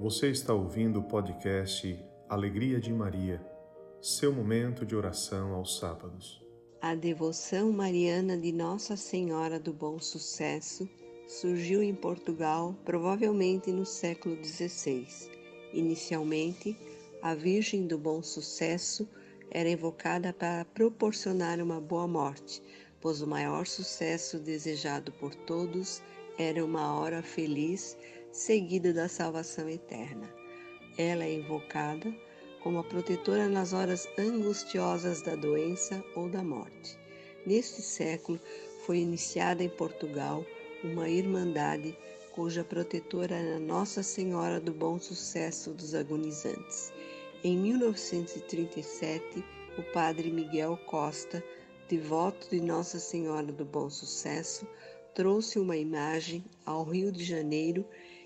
Você está ouvindo o podcast Alegria de Maria, seu momento de oração aos sábados. A devoção mariana de Nossa Senhora do Bom Sucesso surgiu em Portugal provavelmente no século XVI. Inicialmente, a Virgem do Bom Sucesso era invocada para proporcionar uma boa morte, pois o maior sucesso desejado por todos era uma hora feliz seguida da salvação eterna. Ela é invocada como a protetora nas horas angustiosas da doença ou da morte. Neste século foi iniciada em Portugal uma irmandade cuja protetora era Nossa Senhora do Bom Sucesso dos Agonizantes. Em 1937, o padre Miguel Costa, devoto de Nossa Senhora do Bom Sucesso, trouxe uma imagem ao Rio de Janeiro,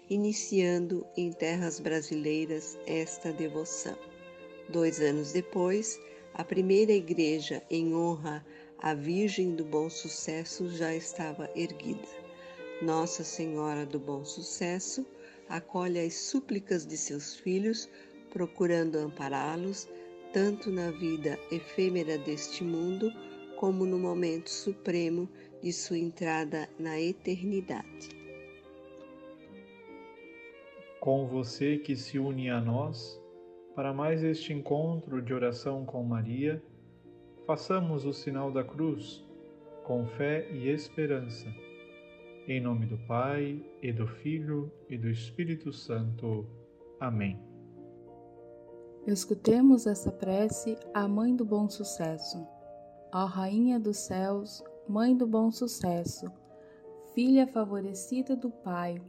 iniciando em terras brasileiras esta devoção. Dois anos depois, a primeira igreja em honra à Virgem do Bom Sucesso já estava erguida. Nossa Senhora do Bom Sucesso acolhe as súplicas de seus filhos, procurando ampará-los tanto na vida efêmera deste mundo como no momento supremo de sua entrada na eternidade. Com você que se une a nós, para mais este encontro de oração com Maria, façamos o sinal da cruz, com fé e esperança. Em nome do Pai, e do Filho, e do Espírito Santo. Amém. Escutemos essa prece à Mãe do Bom Sucesso. Ó Rainha dos Céus, Mãe do Bom Sucesso, Filha favorecida do Pai,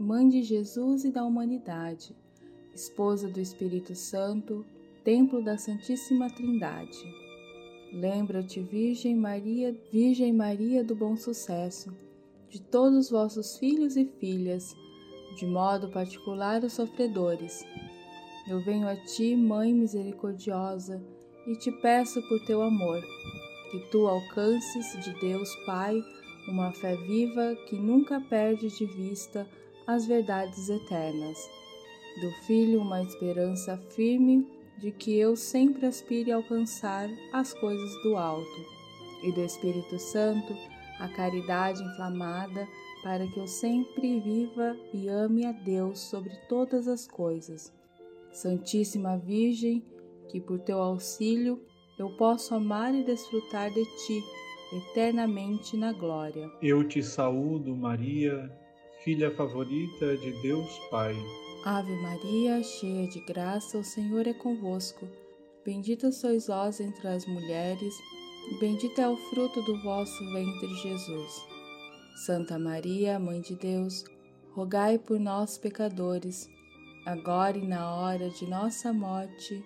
Mãe de Jesus e da humanidade, Esposa do Espírito Santo, Templo da Santíssima Trindade. Lembra-te, Virgem Maria, Virgem Maria do Bom Sucesso, de todos os vossos filhos e filhas, de modo particular os sofredores. Eu venho a ti, Mãe misericordiosa, e te peço por teu amor que tu alcances de Deus Pai uma fé viva que nunca perde de vista as verdades eternas. Do Filho, uma esperança firme de que eu sempre aspire a alcançar as coisas do alto. E do Espírito Santo, a caridade inflamada para que eu sempre viva e ame a Deus sobre todas as coisas. Santíssima Virgem, que por teu auxílio eu posso amar e desfrutar de ti eternamente na glória. Eu te saúdo, Maria, filha favorita de Deus Pai. Ave Maria, cheia de graça, o Senhor é convosco. Bendita sois vós entre as mulheres, e bendito é o fruto do vosso ventre, Jesus. Santa Maria, Mãe de Deus, rogai por nós, pecadores, agora e na hora de nossa morte.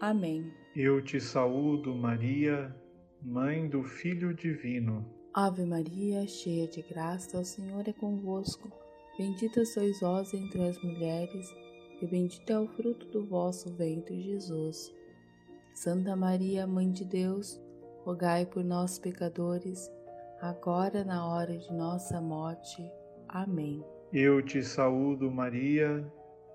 Amém. Eu te saúdo, Maria, Mãe do Filho Divino. Ave Maria, cheia de graça, o Senhor é convosco. Bendita sois vós entre as mulheres, e bendito é o fruto do vosso ventre, Jesus. Santa Maria, Mãe de Deus, rogai por nós, pecadores, agora na hora de nossa morte. Amém. Eu te saúdo, Maria,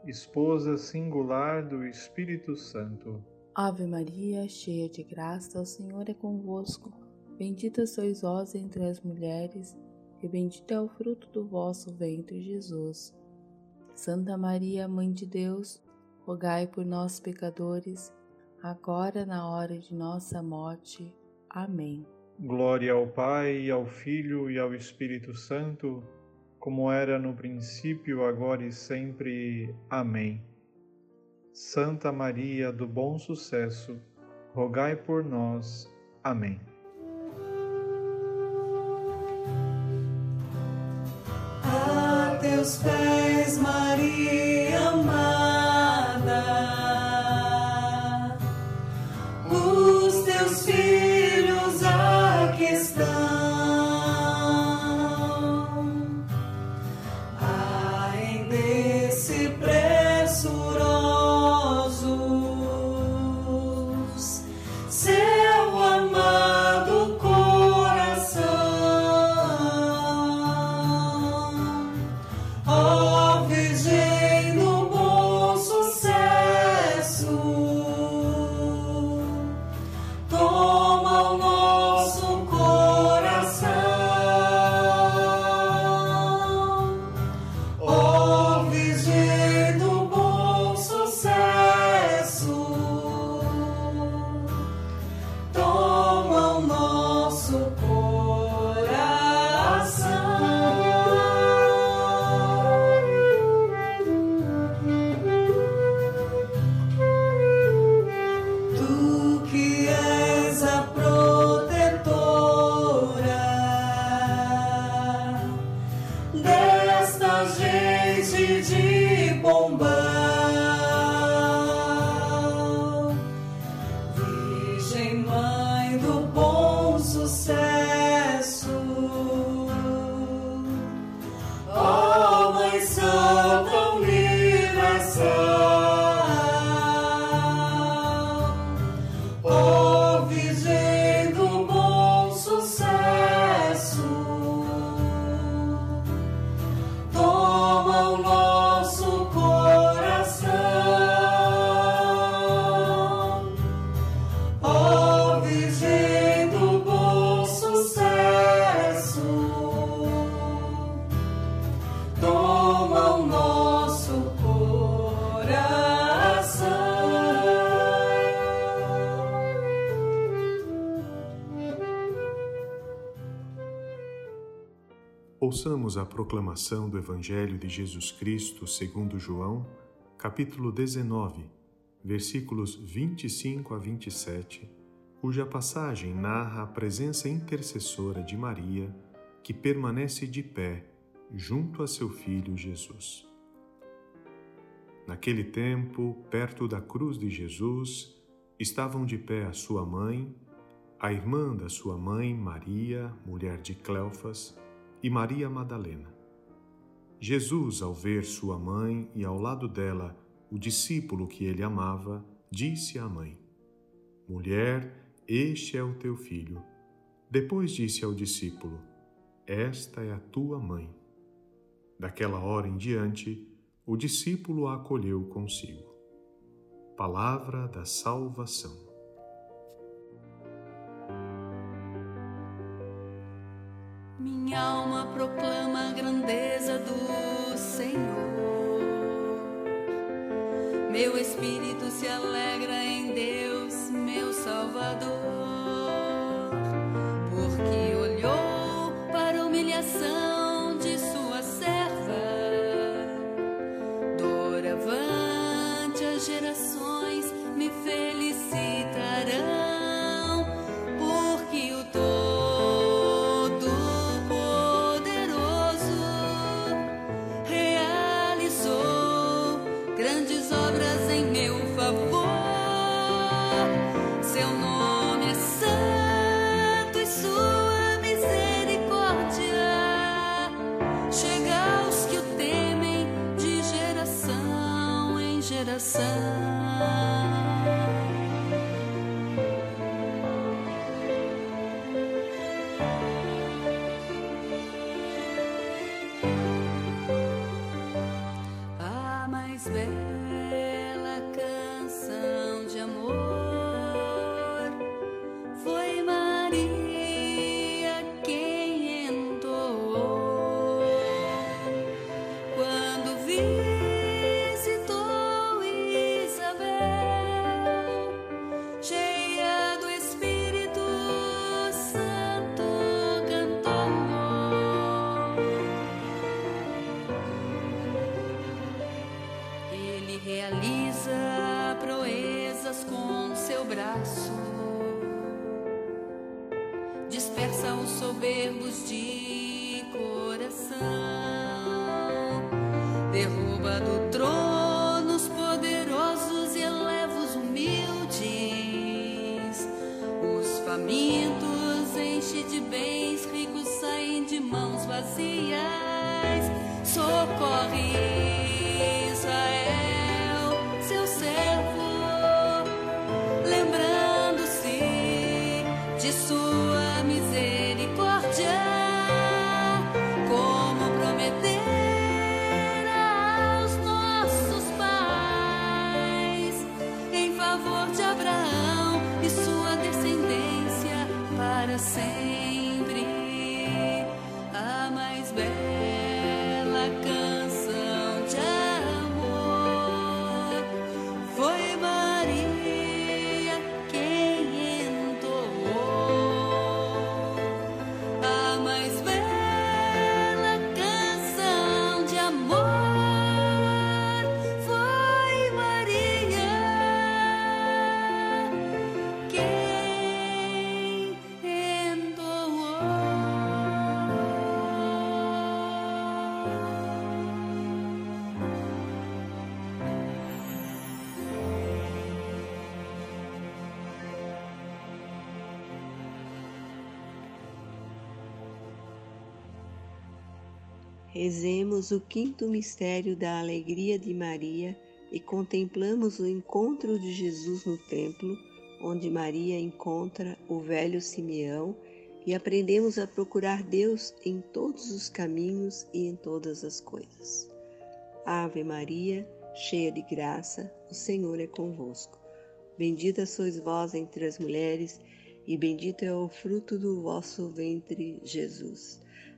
esposa singular do Espírito Santo. Ave Maria, cheia de graça, o Senhor é convosco. Bendita sois vós entre as mulheres, e bendito é o fruto do vosso ventre, Jesus. Santa Maria, Mãe de Deus, rogai por nós, pecadores, agora na hora de nossa morte. Amém. Glória ao Pai, ao Filho e ao Espírito Santo, como era no princípio, agora e sempre. Amém. Santa Maria do Bom Sucesso, rogai por nós. Amém. Teus pés, Maria Ouçamos a proclamação do Evangelho de Jesus Cristo segundo João, capítulo 19, versículos 25 a 27, cuja passagem narra a presença intercessora de Maria, que permanece de pé junto a seu filho Jesus. Naquele tempo, perto da cruz de Jesus, estavam de pé a sua mãe, a irmã da sua mãe, Maria, mulher de Cleofas, e Maria Madalena. Jesus, ao ver sua mãe e ao lado dela o discípulo que ele amava, disse à mãe: Mulher, este é o teu filho. Depois disse ao discípulo: Esta é a tua mãe. Daquela hora em diante, o discípulo a acolheu consigo. Palavra da salvação. Minha alma proclama a grandeza do Senhor. Meu espírito se alegra em Deus, meu Salvador, coração. otro the same. Rezemos o quinto mistério da alegria de Maria e contemplamos o encontro de Jesus no templo, onde Maria encontra o velho Simeão e aprendemos a procurar Deus em todos os caminhos e em todas as coisas. Ave Maria, cheia de graça, o Senhor é convosco. Bendita sois vós entre as mulheres, e bendito é o fruto do vosso ventre, Jesus.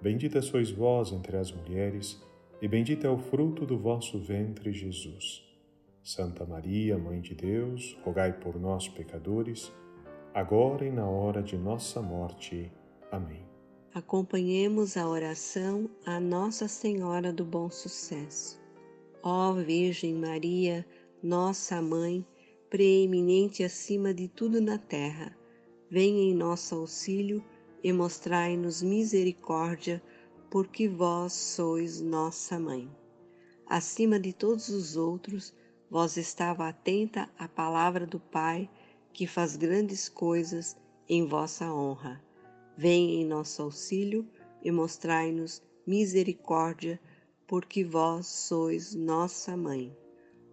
Bendita sois vós entre as mulheres, e bendito é o fruto do vosso ventre, Jesus. Santa Maria, Mãe de Deus, rogai por nós, pecadores, agora e na hora de nossa morte. Amém. Acompanhemos a oração a Nossa Senhora do Bom Sucesso. Ó Virgem Maria, nossa Mãe, preeminente acima de tudo na terra, venha em nosso auxílio e mostrai-nos misericórdia, porque vós sois nossa mãe. Acima de todos os outros, vós estava atenta à palavra do Pai, que faz grandes coisas em vossa honra. Venha em nosso auxílio e mostrai-nos misericórdia, porque vós sois nossa mãe.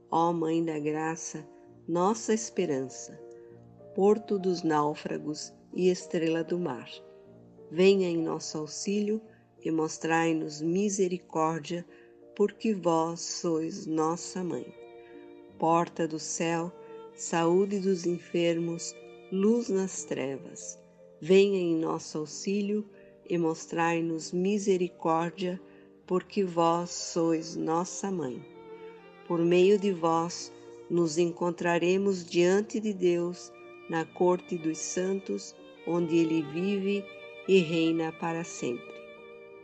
Ó Mãe da Graça, nossa esperança, porto dos náufragos e estrela do mar venha em nosso auxílio e mostrai-nos misericórdia, porque vós sois nossa mãe. Porta do céu, saúde dos enfermos, luz nas trevas, venha em nosso auxílio e mostrai-nos misericórdia, porque vós sois nossa mãe. Por meio de vós, nos encontraremos diante de Deus, na corte dos santos, onde Ele vive e reina para sempre.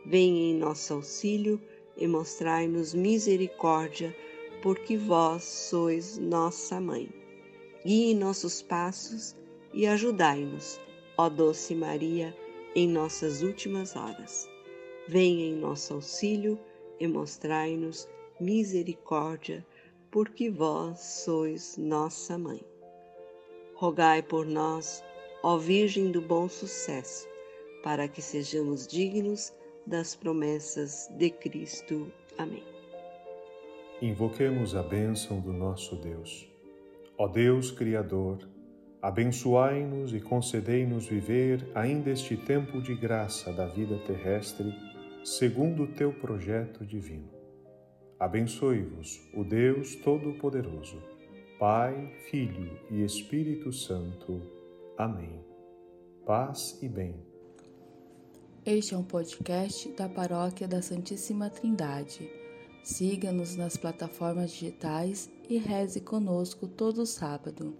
Venha em nosso auxílio e mostrai-nos misericórdia, porque vós sois nossa mãe. Guie nossos passos e ajudai-nos, ó doce Maria, em nossas últimas horas. Venha em nosso auxílio e mostrai-nos misericórdia, porque vós sois nossa mãe. Rogai por nós, ó Virgem do Bom Sucesso, para que sejamos dignos das promessas de Cristo. Amém. Invoquemos a bênção do nosso Deus. Ó Deus Criador, abençoai-nos e concedei-nos viver ainda este tempo de graça da vida terrestre, segundo o teu projeto divino. Abençoe-vos o Deus Todo-Poderoso, Pai, Filho e Espírito Santo. Amém. Paz e bem. Este é um podcast da Paróquia da Santíssima Trindade. Siga-nos nas plataformas digitais e reze conosco todo sábado.